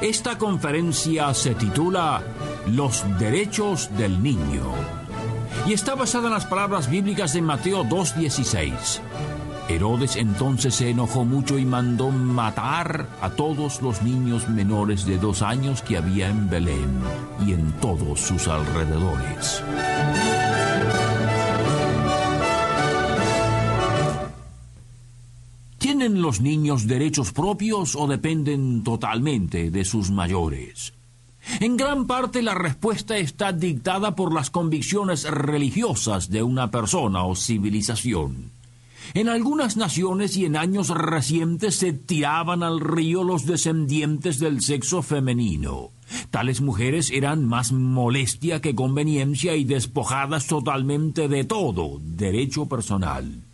Esta conferencia se titula Los derechos del niño y está basada en las palabras bíblicas de Mateo 2.16. Herodes entonces se enojó mucho y mandó matar a todos los niños menores de dos años que había en Belén y en todos sus alrededores. Los niños derechos propios o dependen totalmente de sus mayores? En gran parte la respuesta está dictada por las convicciones religiosas de una persona o civilización. En algunas naciones y en años recientes se tiraban al río los descendientes del sexo femenino. Tales mujeres eran más molestia que conveniencia y despojadas totalmente de todo derecho personal.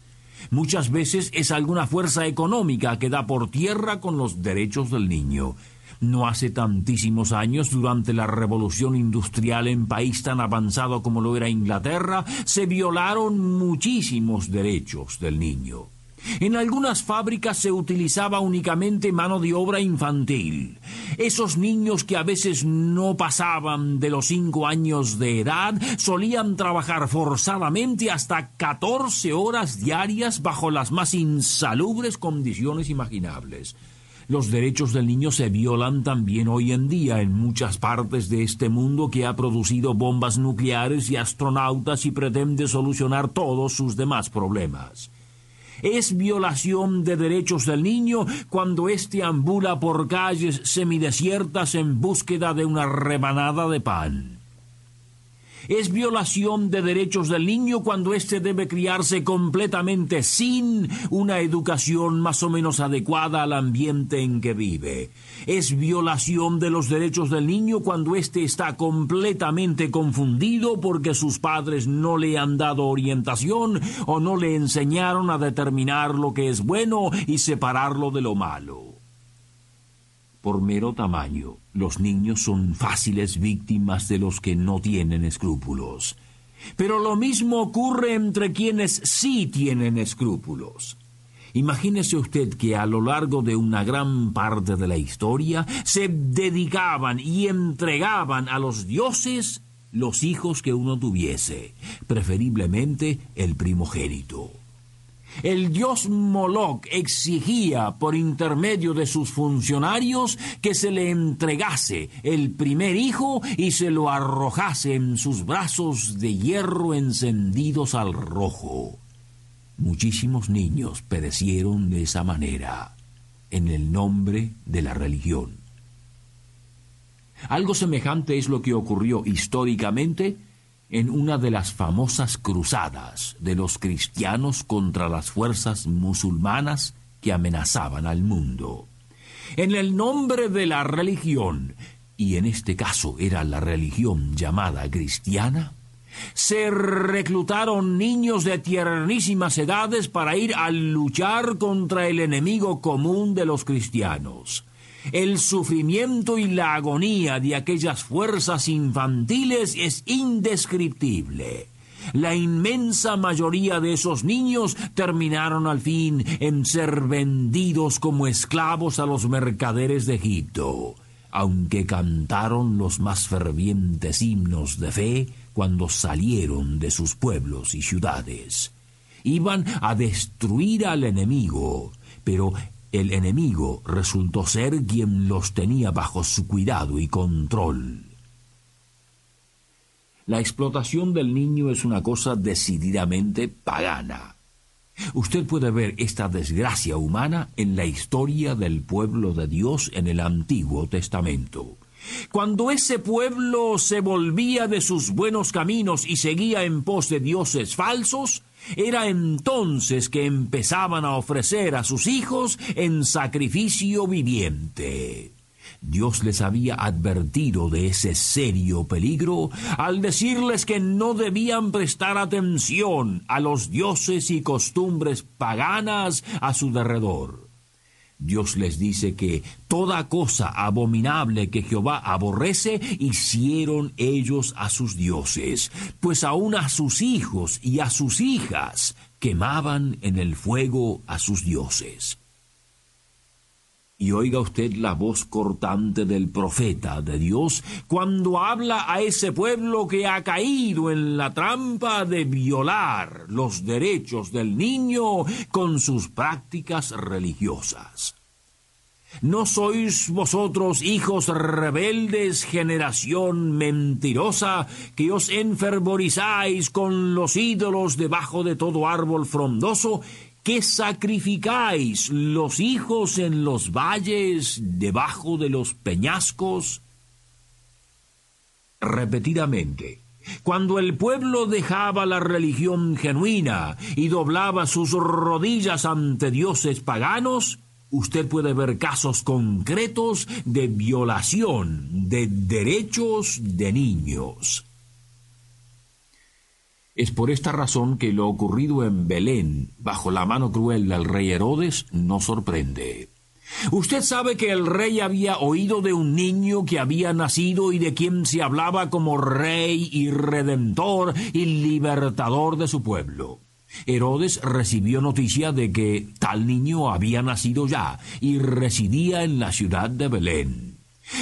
Muchas veces es alguna fuerza económica que da por tierra con los derechos del niño. No hace tantísimos años, durante la revolución industrial en país tan avanzado como lo era Inglaterra, se violaron muchísimos derechos del niño. En algunas fábricas se utilizaba únicamente mano de obra infantil. Esos niños que a veces no pasaban de los cinco años de edad solían trabajar forzadamente hasta 14 horas diarias bajo las más insalubres condiciones imaginables. Los derechos del niño se violan también hoy en día en muchas partes de este mundo que ha producido bombas nucleares y astronautas y pretende solucionar todos sus demás problemas. Es violación de derechos del niño cuando éste ambula por calles semidesiertas en búsqueda de una rebanada de pan. Es violación de derechos del niño cuando éste debe criarse completamente sin una educación más o menos adecuada al ambiente en que vive. Es violación de los derechos del niño cuando éste está completamente confundido porque sus padres no le han dado orientación o no le enseñaron a determinar lo que es bueno y separarlo de lo malo por mero tamaño, los niños son fáciles víctimas de los que no tienen escrúpulos. Pero lo mismo ocurre entre quienes sí tienen escrúpulos. Imagínese usted que a lo largo de una gran parte de la historia se dedicaban y entregaban a los dioses los hijos que uno tuviese, preferiblemente el primogénito. El dios Moloch exigía por intermedio de sus funcionarios que se le entregase el primer hijo y se lo arrojase en sus brazos de hierro encendidos al rojo. Muchísimos niños perecieron de esa manera en el nombre de la religión. Algo semejante es lo que ocurrió históricamente en una de las famosas cruzadas de los cristianos contra las fuerzas musulmanas que amenazaban al mundo. En el nombre de la religión, y en este caso era la religión llamada cristiana, se reclutaron niños de tiernísimas edades para ir a luchar contra el enemigo común de los cristianos el sufrimiento y la agonía de aquellas fuerzas infantiles es indescriptible. La inmensa mayoría de esos niños terminaron al fin en ser vendidos como esclavos a los mercaderes de Egipto, aunque cantaron los más fervientes himnos de fe cuando salieron de sus pueblos y ciudades. Iban a destruir al enemigo, pero el enemigo resultó ser quien los tenía bajo su cuidado y control. La explotación del niño es una cosa decididamente pagana. Usted puede ver esta desgracia humana en la historia del pueblo de Dios en el Antiguo Testamento. Cuando ese pueblo se volvía de sus buenos caminos y seguía en pos de dioses falsos, era entonces que empezaban a ofrecer a sus hijos en sacrificio viviente. Dios les había advertido de ese serio peligro al decirles que no debían prestar atención a los dioses y costumbres paganas a su derredor. Dios les dice que toda cosa abominable que Jehová aborrece hicieron ellos a sus dioses, pues aun a sus hijos y a sus hijas quemaban en el fuego a sus dioses. Y oiga usted la voz cortante del profeta de Dios cuando habla a ese pueblo que ha caído en la trampa de violar los derechos del niño con sus prácticas religiosas. ¿No sois vosotros hijos rebeldes, generación mentirosa, que os enfervorizáis con los ídolos debajo de todo árbol frondoso que sacrificáis los hijos en los valles debajo de los peñascos? Repetidamente, cuando el pueblo dejaba la religión genuina y doblaba sus rodillas ante dioses paganos, usted puede ver casos concretos de violación de derechos de niños. Es por esta razón que lo ocurrido en Belén, bajo la mano cruel del rey Herodes, no sorprende. Usted sabe que el rey había oído de un niño que había nacido y de quien se hablaba como rey y redentor y libertador de su pueblo. Herodes recibió noticia de que tal niño había nacido ya y residía en la ciudad de Belén.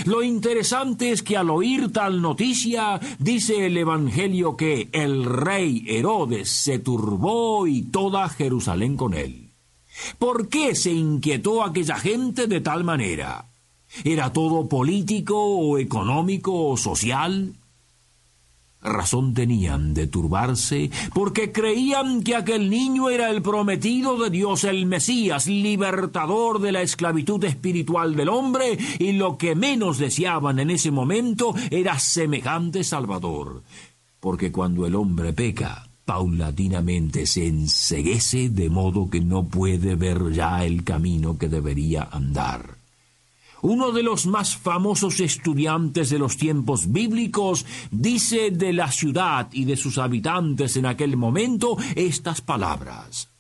Lo interesante es que al oír tal noticia, dice el Evangelio que el rey Herodes se turbó y toda Jerusalén con él. ¿Por qué se inquietó aquella gente de tal manera? ¿Era todo político o económico o social? Razón tenían de turbarse, porque creían que aquel niño era el prometido de Dios, el Mesías, libertador de la esclavitud espiritual del hombre, y lo que menos deseaban en ese momento era semejante Salvador. Porque cuando el hombre peca, paulatinamente se enseguece de modo que no puede ver ya el camino que debería andar. Uno de los más famosos estudiantes de los tiempos bíblicos dice de la ciudad y de sus habitantes en aquel momento estas palabras.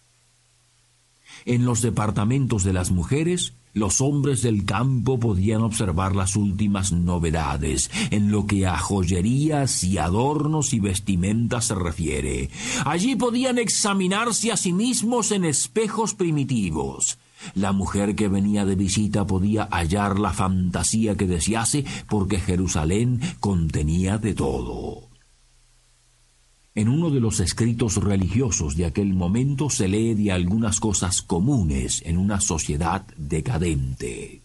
En los departamentos de las mujeres, los hombres del campo podían observar las últimas novedades en lo que a joyerías y adornos y vestimentas se refiere. Allí podían examinarse a sí mismos en espejos primitivos. La mujer que venía de visita podía hallar la fantasía que desease porque Jerusalén contenía de todo. En uno de los escritos religiosos de aquel momento se lee de algunas cosas comunes en una sociedad decadente.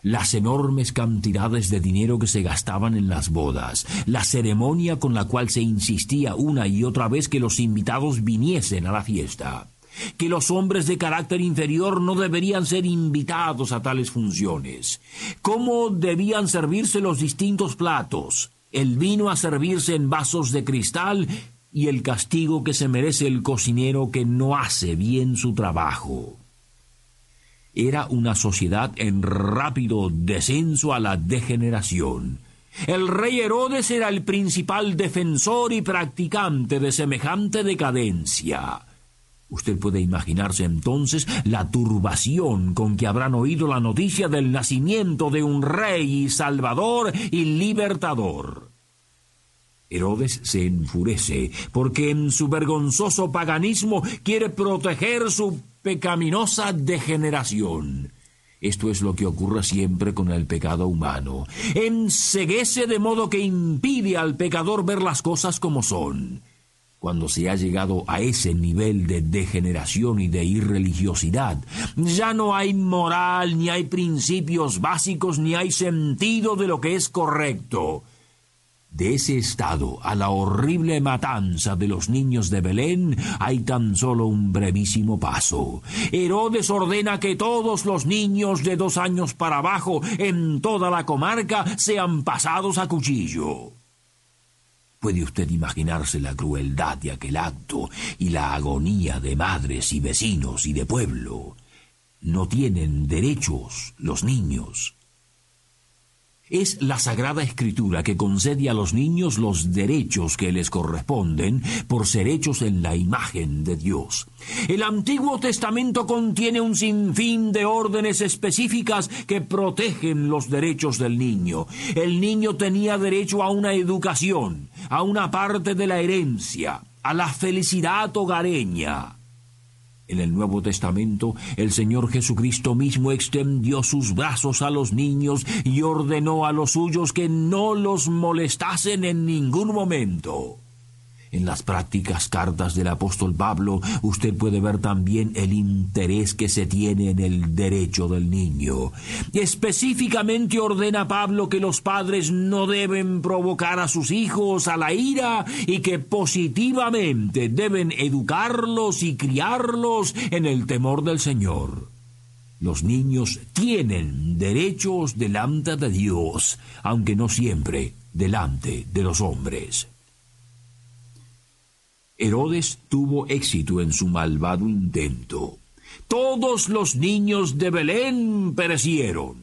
Las enormes cantidades de dinero que se gastaban en las bodas, la ceremonia con la cual se insistía una y otra vez que los invitados viniesen a la fiesta, que los hombres de carácter inferior no deberían ser invitados a tales funciones, cómo debían servirse los distintos platos, el vino a servirse en vasos de cristal y el castigo que se merece el cocinero que no hace bien su trabajo. Era una sociedad en rápido descenso a la degeneración. El rey Herodes era el principal defensor y practicante de semejante decadencia. Usted puede imaginarse entonces la turbación con que habrán oído la noticia del nacimiento de un rey salvador y libertador. Herodes se enfurece porque en su vergonzoso paganismo quiere proteger su pecaminosa degeneración. Esto es lo que ocurre siempre con el pecado humano. Enseguece de modo que impide al pecador ver las cosas como son. Cuando se ha llegado a ese nivel de degeneración y de irreligiosidad, ya no hay moral, ni hay principios básicos, ni hay sentido de lo que es correcto. De ese estado a la horrible matanza de los niños de Belén hay tan solo un brevísimo paso. Herodes ordena que todos los niños de dos años para abajo en toda la comarca sean pasados a cuchillo. Puede usted imaginarse la crueldad de aquel acto y la agonía de madres y vecinos y de pueblo. No tienen derechos los niños. Es la Sagrada Escritura que concede a los niños los derechos que les corresponden por ser hechos en la imagen de Dios. El Antiguo Testamento contiene un sinfín de órdenes específicas que protegen los derechos del niño. El niño tenía derecho a una educación, a una parte de la herencia, a la felicidad hogareña. En el Nuevo Testamento, el Señor Jesucristo mismo extendió sus brazos a los niños y ordenó a los suyos que no los molestasen en ningún momento. En las prácticas cartas del apóstol Pablo usted puede ver también el interés que se tiene en el derecho del niño. Específicamente ordena Pablo que los padres no deben provocar a sus hijos a la ira y que positivamente deben educarlos y criarlos en el temor del Señor. Los niños tienen derechos delante de Dios, aunque no siempre delante de los hombres. Herodes tuvo éxito en su malvado intento. Todos los niños de Belén perecieron.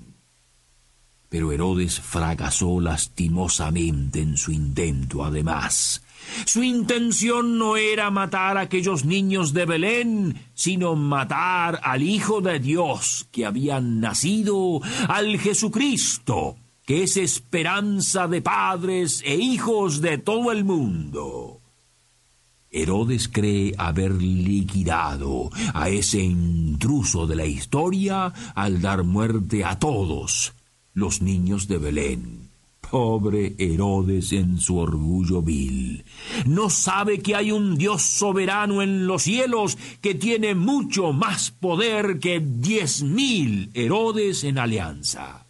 Pero Herodes fracasó lastimosamente en su intento, además. Su intención no era matar a aquellos niños de Belén, sino matar al Hijo de Dios que habían nacido, al Jesucristo, que es esperanza de padres e hijos de todo el mundo. Herodes cree haber liquidado a ese intruso de la historia al dar muerte a todos los niños de Belén. Pobre Herodes en su orgullo vil. No sabe que hay un Dios soberano en los cielos que tiene mucho más poder que diez mil Herodes en alianza.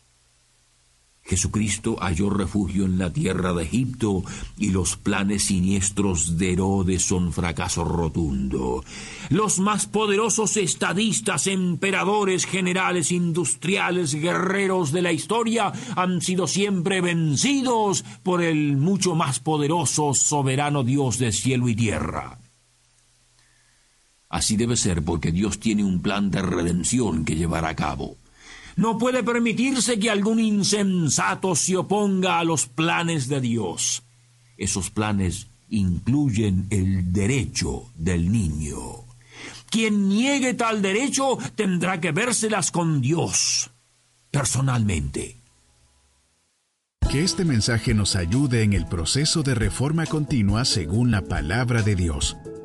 Jesucristo halló refugio en la tierra de Egipto y los planes siniestros de Herodes son fracaso rotundo. Los más poderosos estadistas, emperadores, generales, industriales, guerreros de la historia han sido siempre vencidos por el mucho más poderoso soberano Dios de cielo y tierra. Así debe ser porque Dios tiene un plan de redención que llevar a cabo. No puede permitirse que algún insensato se oponga a los planes de Dios. Esos planes incluyen el derecho del niño. Quien niegue tal derecho tendrá que vérselas con Dios, personalmente. Que este mensaje nos ayude en el proceso de reforma continua según la palabra de Dios.